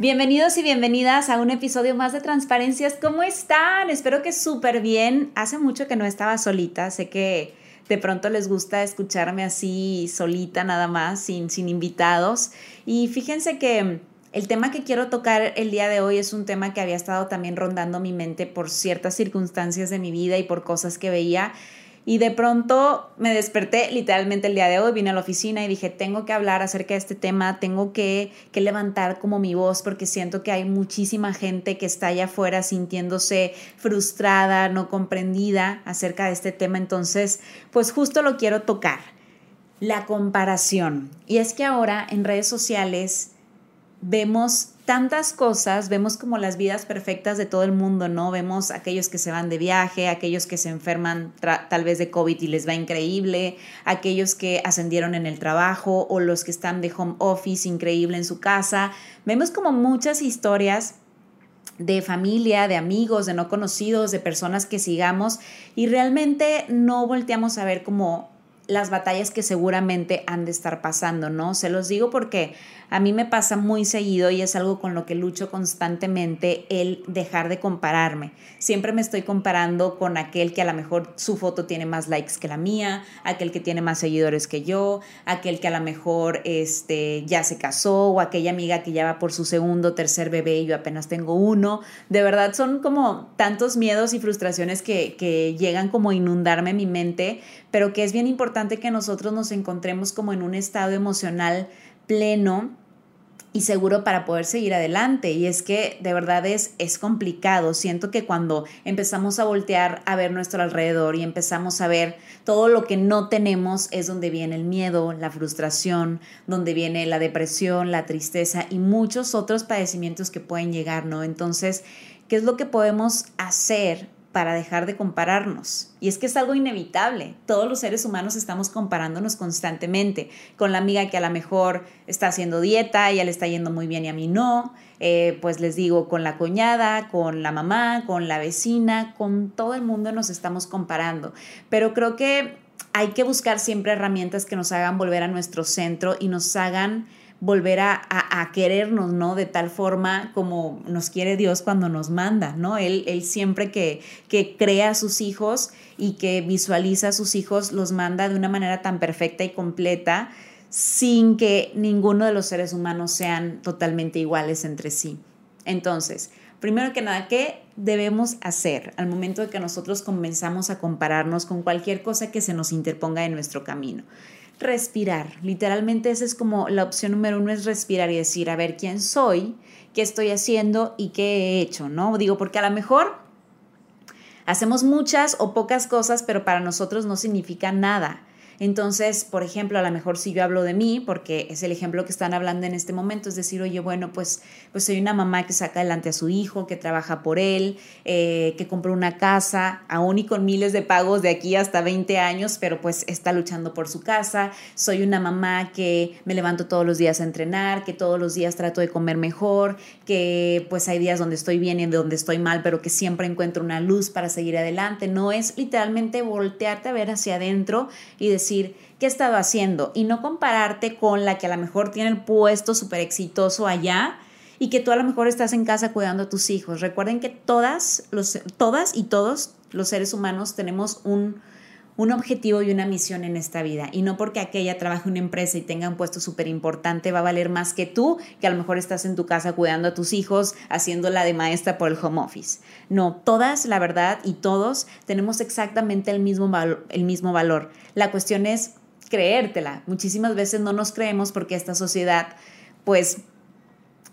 Bienvenidos y bienvenidas a un episodio más de Transparencias. ¿Cómo están? Espero que súper bien. Hace mucho que no estaba solita. Sé que de pronto les gusta escucharme así solita nada más, sin, sin invitados. Y fíjense que el tema que quiero tocar el día de hoy es un tema que había estado también rondando mi mente por ciertas circunstancias de mi vida y por cosas que veía y de pronto me desperté literalmente el día de hoy, vine a la oficina y dije, tengo que hablar acerca de este tema, tengo que, que levantar como mi voz porque siento que hay muchísima gente que está allá afuera sintiéndose frustrada, no comprendida acerca de este tema. Entonces, pues justo lo quiero tocar, la comparación. Y es que ahora en redes sociales vemos tantas cosas, vemos como las vidas perfectas de todo el mundo, ¿no? Vemos aquellos que se van de viaje, aquellos que se enferman tal vez de COVID y les va increíble, aquellos que ascendieron en el trabajo o los que están de home office increíble en su casa. Vemos como muchas historias de familia, de amigos, de no conocidos, de personas que sigamos y realmente no volteamos a ver como las batallas que seguramente han de estar pasando, ¿no? Se los digo porque a mí me pasa muy seguido y es algo con lo que lucho constantemente el dejar de compararme. Siempre me estoy comparando con aquel que a lo mejor su foto tiene más likes que la mía, aquel que tiene más seguidores que yo, aquel que a lo mejor este, ya se casó o aquella amiga que ya va por su segundo, tercer bebé y yo apenas tengo uno. De verdad son como tantos miedos y frustraciones que, que llegan como a inundarme mi mente, pero que es bien importante que nosotros nos encontremos como en un estado emocional pleno y seguro para poder seguir adelante. Y es que de verdad es, es complicado. Siento que cuando empezamos a voltear a ver nuestro alrededor y empezamos a ver todo lo que no tenemos es donde viene el miedo, la frustración, donde viene la depresión, la tristeza y muchos otros padecimientos que pueden llegar, ¿no? Entonces, ¿qué es lo que podemos hacer para dejar de compararnos. Y es que es algo inevitable. Todos los seres humanos estamos comparándonos constantemente con la amiga que a lo mejor está haciendo dieta, ya le está yendo muy bien y a mí no. Eh, pues les digo, con la cuñada, con la mamá, con la vecina, con todo el mundo nos estamos comparando. Pero creo que hay que buscar siempre herramientas que nos hagan volver a nuestro centro y nos hagan volver a, querernos, ¿no? De tal forma como nos quiere Dios cuando nos manda, ¿no? Él, él siempre que, que crea a sus hijos y que visualiza a sus hijos, los manda de una manera tan perfecta y completa, sin que ninguno de los seres humanos sean totalmente iguales entre sí. Entonces, primero que nada, ¿qué debemos hacer al momento de que nosotros comenzamos a compararnos con cualquier cosa que se nos interponga en nuestro camino? Respirar. Literalmente esa es como la opción número uno, es respirar y decir, a ver, ¿quién soy? ¿Qué estoy haciendo? ¿Y qué he hecho? ¿No? Digo, porque a lo mejor hacemos muchas o pocas cosas, pero para nosotros no significa nada. Entonces, por ejemplo, a lo mejor si yo hablo de mí, porque es el ejemplo que están hablando en este momento, es decir, oye, bueno, pues, pues soy una mamá que saca adelante a su hijo, que trabaja por él, eh, que compró una casa, aún y con miles de pagos de aquí hasta 20 años, pero pues está luchando por su casa. Soy una mamá que me levanto todos los días a entrenar, que todos los días trato de comer mejor, que pues hay días donde estoy bien y donde estoy mal, pero que siempre encuentro una luz para seguir adelante. No es literalmente voltearte a ver hacia adentro y decir, qué he estado haciendo y no compararte con la que a lo mejor tiene el puesto súper exitoso allá y que tú a lo mejor estás en casa cuidando a tus hijos. Recuerden que todas, los, todas y todos los seres humanos tenemos un, un objetivo y una misión en esta vida. Y no porque aquella trabaje en una empresa y tenga un puesto súper importante va a valer más que tú, que a lo mejor estás en tu casa cuidando a tus hijos, haciendo la de maestra por el home office. No, todas, la verdad, y todos tenemos exactamente el mismo, el mismo valor. La cuestión es creértela. Muchísimas veces no nos creemos porque esta sociedad, pues,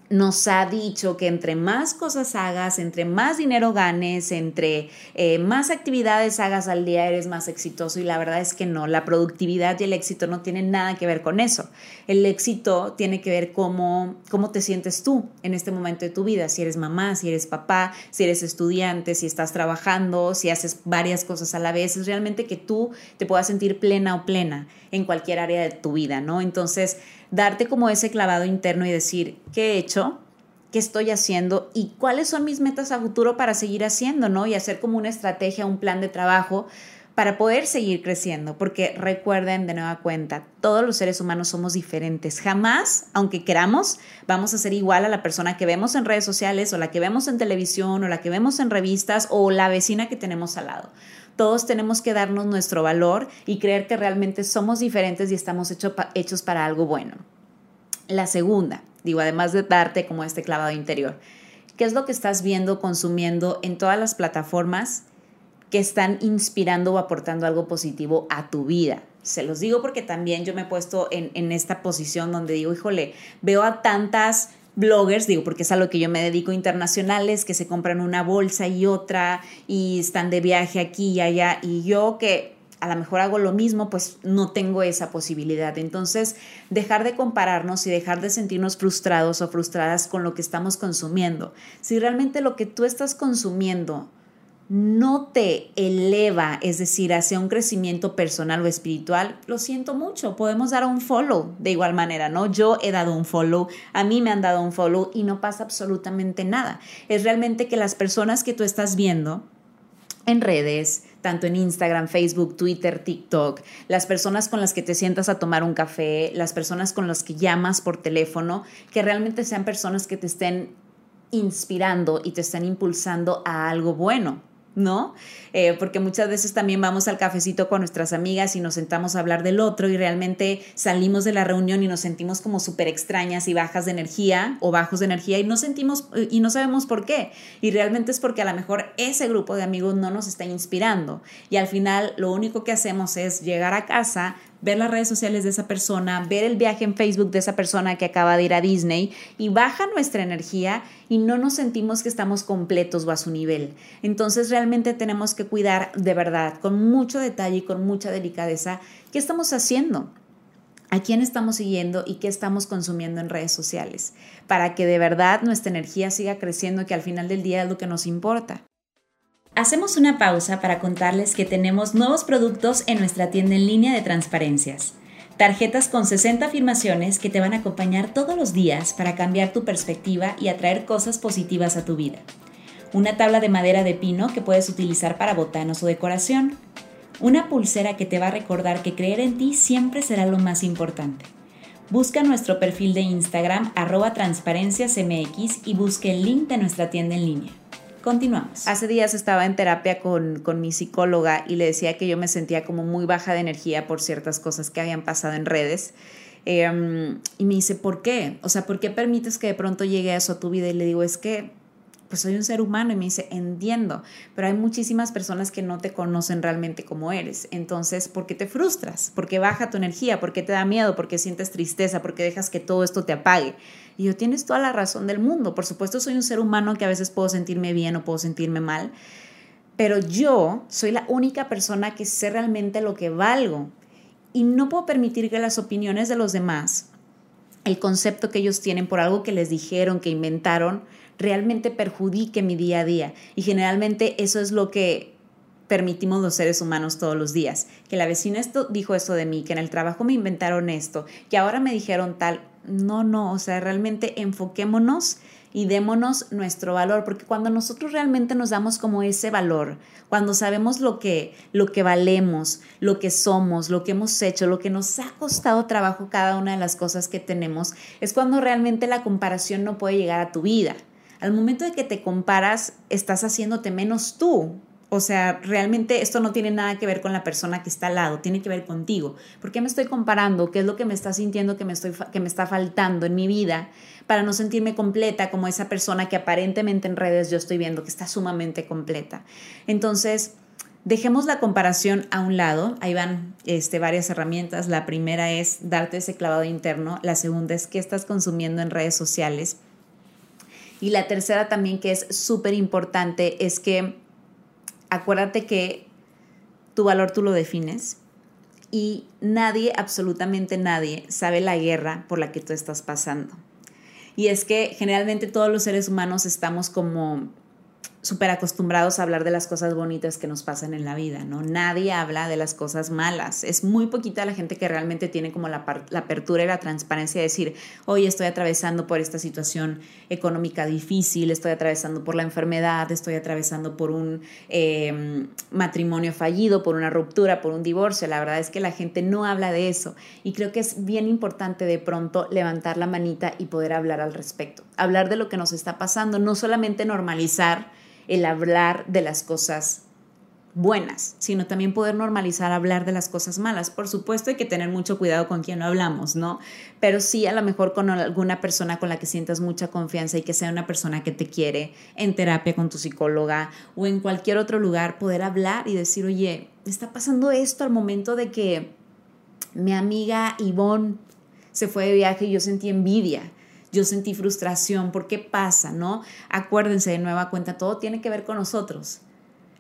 nos ha dicho que entre más cosas hagas, entre más dinero ganes, entre eh, más actividades hagas al día, eres más exitoso. Y la verdad es que no, la productividad y el éxito no tienen nada que ver con eso. El éxito tiene que ver cómo, cómo te sientes tú en este momento de tu vida, si eres mamá, si eres papá, si eres estudiante, si estás trabajando, si haces varias cosas a la vez. Es realmente que tú te puedas sentir plena o plena en cualquier área de tu vida, ¿no? Entonces, darte como ese clavado interno y decir, ¿qué he hecho? ¿Qué estoy haciendo? ¿Y cuáles son mis metas a futuro para seguir haciendo, ¿no? Y hacer como una estrategia, un plan de trabajo para poder seguir creciendo, porque recuerden de nueva cuenta, todos los seres humanos somos diferentes. Jamás, aunque queramos, vamos a ser igual a la persona que vemos en redes sociales o la que vemos en televisión o la que vemos en revistas o la vecina que tenemos al lado. Todos tenemos que darnos nuestro valor y creer que realmente somos diferentes y estamos hechos para algo bueno. La segunda, digo, además de darte como este clavado interior, ¿qué es lo que estás viendo, consumiendo en todas las plataformas que están inspirando o aportando algo positivo a tu vida? Se los digo porque también yo me he puesto en, en esta posición donde digo, híjole, veo a tantas bloggers, digo, porque es a lo que yo me dedico, internacionales, que se compran una bolsa y otra y están de viaje aquí y allá, y yo que a lo mejor hago lo mismo, pues no tengo esa posibilidad. Entonces, dejar de compararnos y dejar de sentirnos frustrados o frustradas con lo que estamos consumiendo. Si realmente lo que tú estás consumiendo no te eleva, es decir, hacia un crecimiento personal o espiritual, lo siento mucho, podemos dar un follow de igual manera, ¿no? Yo he dado un follow, a mí me han dado un follow y no pasa absolutamente nada. Es realmente que las personas que tú estás viendo en redes, tanto en Instagram, Facebook, Twitter, TikTok, las personas con las que te sientas a tomar un café, las personas con las que llamas por teléfono, que realmente sean personas que te estén inspirando y te estén impulsando a algo bueno. ¿No? Eh, porque muchas veces también vamos al cafecito con nuestras amigas y nos sentamos a hablar del otro y realmente salimos de la reunión y nos sentimos como súper extrañas y bajas de energía o bajos de energía y no sentimos eh, y no sabemos por qué. Y realmente es porque a lo mejor ese grupo de amigos no nos está inspirando. Y al final lo único que hacemos es llegar a casa, ver las redes sociales de esa persona, ver el viaje en Facebook de esa persona que acaba de ir a Disney y baja nuestra energía y no nos sentimos que estamos completos o a su nivel. Entonces realmente tenemos que cuidar de verdad, con mucho detalle y con mucha delicadeza, qué estamos haciendo. ¿A quién estamos siguiendo y qué estamos consumiendo en redes sociales? Para que de verdad nuestra energía siga creciendo que al final del día es lo que nos importa. Hacemos una pausa para contarles que tenemos nuevos productos en nuestra tienda en línea de transparencias. Tarjetas con 60 afirmaciones que te van a acompañar todos los días para cambiar tu perspectiva y atraer cosas positivas a tu vida. Una tabla de madera de pino que puedes utilizar para botanos o decoración. Una pulsera que te va a recordar que creer en ti siempre será lo más importante. Busca nuestro perfil de Instagram arroba transparenciasmx y busque el link de nuestra tienda en línea. Continuamos. Hace días estaba en terapia con, mi psicóloga y le decía que yo me sentía como muy baja de energía por ciertas cosas que habían pasado en redes. Em, y me dice, ¿por qué? O sea, ¿por qué permites que de pronto llegue eso a tu vida? Y le digo, es que pues soy un ser humano y me dice, entiendo, pero hay muchísimas personas que no te conocen realmente como eres. Entonces, ¿por qué te frustras? ¿Por qué baja tu energía? ¿Por qué te da miedo? ¿Por qué sientes tristeza? ¿Por qué dejas que todo esto te apague? Y yo tienes toda la razón del mundo. Por supuesto, soy un ser humano que a veces puedo sentirme bien o puedo sentirme mal, pero yo soy la única persona que sé realmente lo que valgo. Y no puedo permitir que las opiniones de los demás, el concepto que ellos tienen por algo que les dijeron, que inventaron, realmente perjudique mi día a día. Y generalmente eso es lo que permitimos los seres humanos todos los días. Que la vecina esto, dijo esto de mí, que en el trabajo me inventaron esto, que ahora me dijeron tal. No, no, o sea, realmente enfoquémonos y démonos nuestro valor, porque cuando nosotros realmente nos damos como ese valor, cuando sabemos lo que, lo que valemos, lo que somos, lo que hemos hecho, lo que nos ha costado trabajo cada una de las cosas que tenemos, es cuando realmente la comparación no puede llegar a tu vida. Al momento de que te comparas, estás haciéndote menos tú, o sea, realmente esto no tiene nada que ver con la persona que está al lado, tiene que ver contigo. ¿Por qué me estoy comparando? ¿Qué es lo que me está sintiendo que me, estoy, me está faltando en mi vida para no sentirme completa como esa persona que aparentemente en redes yo estoy viendo que está sumamente completa? Entonces, dejemos la comparación a un lado. Ahí van este, varias herramientas. La primera es darte ese clavado interno. La segunda es qué estás consumiendo en redes sociales. Y la tercera también que es súper importante es que acuérdate que tu valor tú lo defines y nadie, absolutamente nadie, sabe la guerra por la que tú estás pasando. Y es que generalmente todos los seres humanos estamos como súper acostumbrados a hablar de las cosas bonitas que nos pasan en la vida, ¿no? Nadie habla de las cosas malas. Es muy poquita la gente que realmente tiene como la, apertura y la transparencia de decir, hoy estoy atravesando por esta situación económica difícil, estoy atravesando por la enfermedad, estoy atravesando por un em, matrimonio fallido, por una ruptura, por un divorcio. La verdad es que la gente no habla de eso y creo que es bien importante de pronto levantar la manita y poder hablar al respecto, hablar de lo que nos está pasando, no solamente normalizar, el hablar de las cosas buenas, sino también poder normalizar hablar de las cosas malas. Por supuesto hay que tener mucho cuidado con quién hablamos, ¿no? Pero sí a lo mejor con alguna persona con la que sientas mucha confianza y que sea una persona que te quiere en terapia con tu psicóloga o en cualquier otro lugar, poder hablar y decir, oye, está pasando esto al momento de que mi amiga Ivonne se fue de viaje y yo sentí envidia yo sentí frustración, ¿por qué pasa? ¿No? Acuérdense de nueva cuenta, todo tiene que ver con nosotros.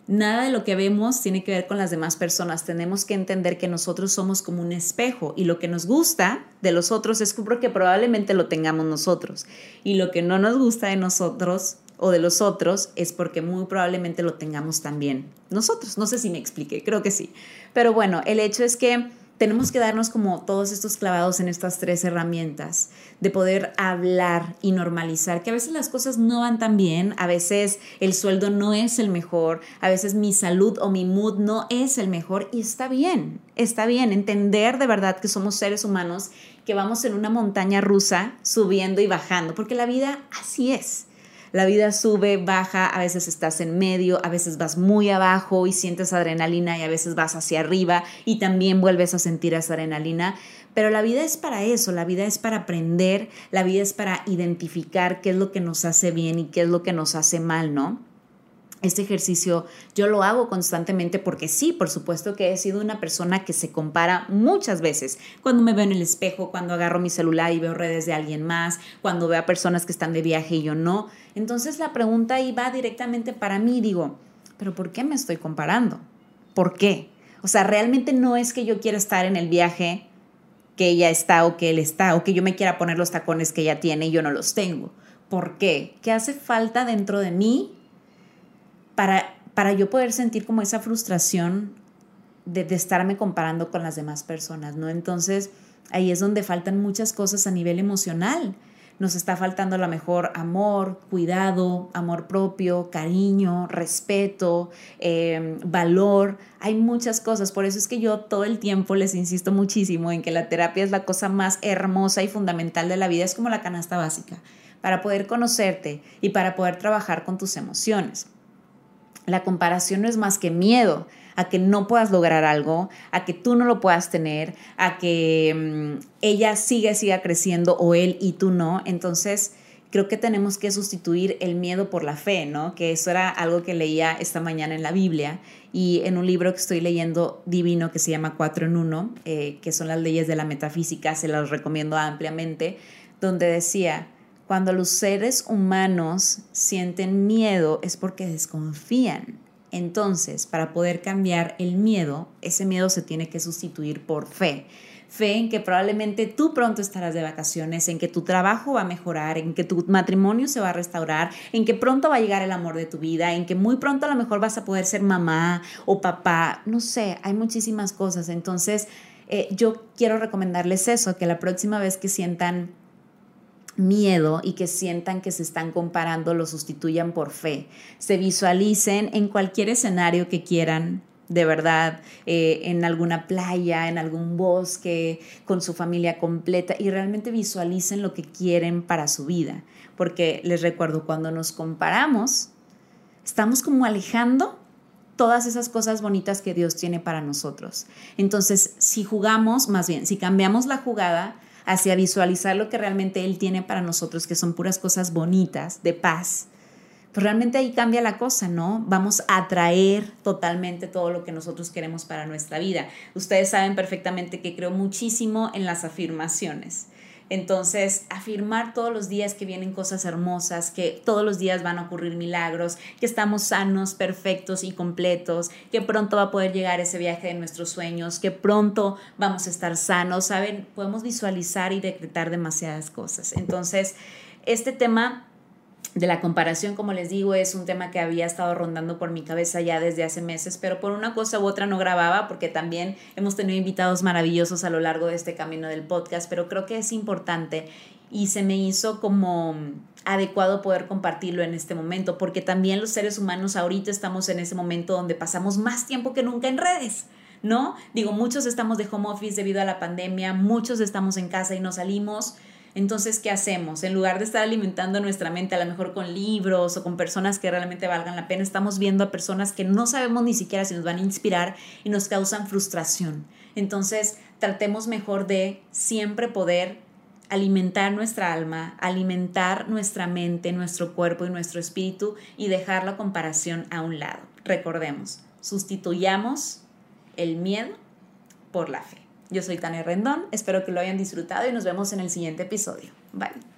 Nada de lo que vemos tiene que ver con las demás personas. Tenemos que entender que nosotros somos como un espejo y lo que nos gusta de los otros es porque probablemente lo tengamos nosotros. Y lo que no nos gusta de nosotros o de los otros es porque muy probablemente lo tengamos también nosotros. No sé si me expliqué, creo que sí. Pero bueno, el hecho es que tenemos que darnos como todos estos clavados en estas tres herramientas de poder hablar y normalizar que a veces las cosas no van tan bien, a veces el sueldo no es el mejor, a veces mi salud o mi mood no es el mejor y está bien, está bien entender de verdad que somos seres humanos que vamos en una montaña rusa subiendo y bajando, porque la vida así es. La vida sube, baja, a veces estás en medio, a veces vas muy abajo y sientes adrenalina y a veces vas hacia arriba y también vuelves a sentir esa adrenalina. Pero la vida es para eso, la vida es para aprender, la vida es para identificar qué es lo que nos hace bien y qué es lo que nos hace mal, ¿no? Este ejercicio yo lo hago constantemente porque sí, por supuesto que he sido una persona que se compara muchas veces. Cuando me veo en el espejo, cuando agarro mi celular y veo redes de alguien más, cuando veo a personas que están de viaje y yo no. Entonces la pregunta ahí va directamente para mí. Digo, ¿pero por qué me estoy comparando? ¿Por qué? O sea, realmente no es que yo quiera estar en el viaje que ella está o que él está, o que yo me quiera poner los tacones que ella tiene y yo no los tengo. ¿Por qué? ¿Qué hace falta dentro de mí para, para yo poder sentir como esa frustración de, de estarme comparando con las demás personas, ¿no? Entonces, ahí es donde faltan muchas cosas a nivel emocional. Nos está faltando a lo mejor amor, cuidado, amor propio, cariño, respeto, em, valor. Hay muchas cosas. Por eso es que yo todo el tiempo les insisto muchísimo en que la terapia es la cosa más hermosa y fundamental de la vida. Es como la canasta básica para poder conocerte y para poder trabajar con tus emociones. La comparación no es más que miedo a que no puedas lograr algo, a que tú no lo puedas tener, a que mm, ella siga, siga creciendo o él y tú no. Entonces, creo que tenemos que sustituir el miedo por la fe, ¿no? Que eso era algo que leía esta mañana en la Biblia y en un libro que estoy leyendo divino que se llama Cuatro en Uno, eh, que son las leyes de la metafísica, se las recomiendo ampliamente, donde decía, cuando los seres humanos sienten miedo es porque desconfían. Entonces, para poder cambiar el miedo, ese miedo se tiene que sustituir por fe. Fe en que probablemente tú pronto estarás de vacaciones, en que tu trabajo va a mejorar, en que tu matrimonio se va a restaurar, en que pronto va a llegar el amor de tu vida, en que muy pronto a lo mejor vas a poder ser mamá o papá. No sé, hay muchísimas cosas. Entonces, eh, yo quiero recomendarles eso, que la próxima vez que sientan miedo y que sientan que se están comparando lo sustituyan por fe. Se visualicen en cualquier escenario que quieran, de verdad, eh, en alguna playa, en algún bosque, con su familia completa y realmente visualicen lo que quieren para su vida. Porque les recuerdo, cuando nos comparamos, estamos como alejando todas esas cosas bonitas que Dios tiene para nosotros. Entonces, si jugamos, más bien, si cambiamos la jugada, hacia visualizar lo que realmente Él tiene para nosotros, que son puras cosas bonitas, de paz, pues realmente ahí cambia la cosa, ¿no? Vamos a atraer totalmente todo lo que nosotros queremos para nuestra vida. Ustedes saben perfectamente que creo muchísimo en las afirmaciones. Entonces, afirmar todos los días que vienen cosas hermosas, que todos los días van a ocurrir milagros, que estamos sanos, perfectos y completos, que pronto va a poder llegar ese viaje de nuestros sueños, que pronto vamos a estar sanos, ¿saben? Podemos visualizar y decretar demasiadas cosas. Entonces, este tema de la comparación, como les digo, es un tema que había estado rondando por mi cabeza ya desde hace meses, pero por una cosa u otra no grababa porque también hemos tenido invitados maravillosos a lo largo de este camino del podcast, pero creo que es importante y se me hizo como adecuado poder compartirlo en este momento, porque también los seres humanos ahorita estamos en ese momento donde pasamos más tiempo que nunca en redes. ¿No? Digo, muchos estamos de home office debido a la pandemia, muchos estamos en casa y no salimos, entonces, ¿qué hacemos? En lugar de estar alimentando nuestra mente a lo mejor con libros o con personas que realmente valgan la pena, estamos viendo a personas que no sabemos ni siquiera si nos van a inspirar y nos causan frustración. Entonces, tratemos mejor de siempre poder alimentar nuestra alma, alimentar nuestra mente, nuestro cuerpo y nuestro espíritu y dejar la comparación a un lado. Recordemos, sustituyamos el miedo por la fe. Yo soy Tania Rendón, espero que lo hayan disfrutado y nos vemos en el siguiente episodio. Bye.